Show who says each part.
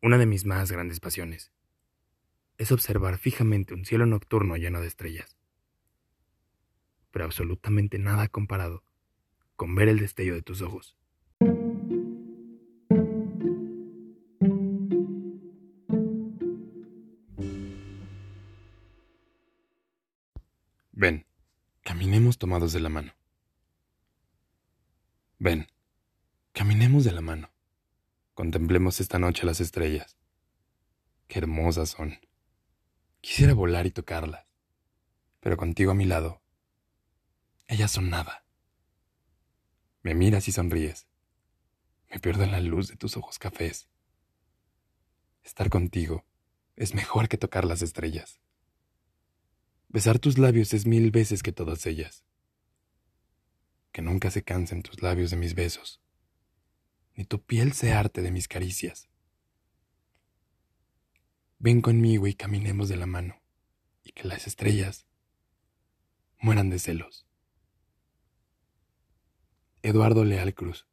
Speaker 1: Una de mis más grandes pasiones es observar fijamente un cielo nocturno lleno de estrellas. Pero absolutamente nada comparado con ver el destello de tus ojos. Ven, caminemos tomados de la mano. Ven, caminemos de la mano. Contemplemos esta noche las estrellas. Qué hermosas son. Quisiera volar y tocarlas, pero contigo a mi lado, ellas son nada. Me miras y sonríes. Me pierdo en la luz de tus ojos cafés. Estar contigo es mejor que tocar las estrellas. Besar tus labios es mil veces que todas ellas. Que nunca se cansen tus labios de mis besos ni tu piel se arte de mis caricias. Ven conmigo y caminemos de la mano, y que las estrellas mueran de celos. Eduardo Leal Cruz.